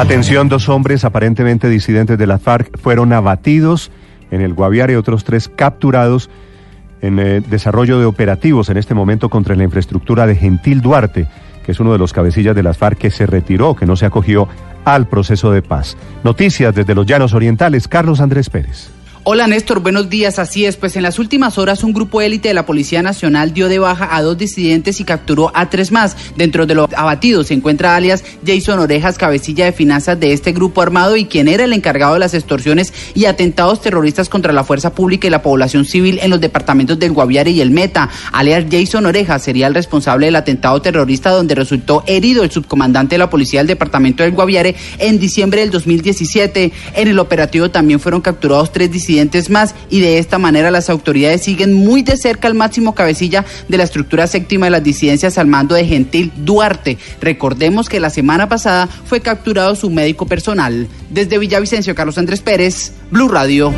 Atención, dos hombres aparentemente disidentes de la FARC fueron abatidos en el Guaviare y otros tres capturados en eh, desarrollo de operativos en este momento contra la infraestructura de Gentil Duarte, que es uno de los cabecillas de las FARC que se retiró, que no se acogió al proceso de paz. Noticias desde los Llanos Orientales, Carlos Andrés Pérez. Hola Néstor, buenos días. Así es, pues en las últimas horas un grupo élite de la Policía Nacional dio de baja a dos disidentes y capturó a tres más. Dentro de los abatidos se encuentra alias Jason Orejas, cabecilla de finanzas de este grupo armado y quien era el encargado de las extorsiones y atentados terroristas contra la fuerza pública y la población civil en los departamentos del Guaviare y el Meta. Alias Jason Orejas sería el responsable del atentado terrorista donde resultó herido el subcomandante de la policía del departamento del Guaviare en diciembre del 2017. En el operativo también fueron capturados tres disidentes más y de esta manera las autoridades siguen muy de cerca al máximo cabecilla de la estructura séptima de las disidencias al mando de Gentil Duarte. Recordemos que la semana pasada fue capturado su médico personal. Desde Villavicencio, Carlos Andrés Pérez, Blue Radio.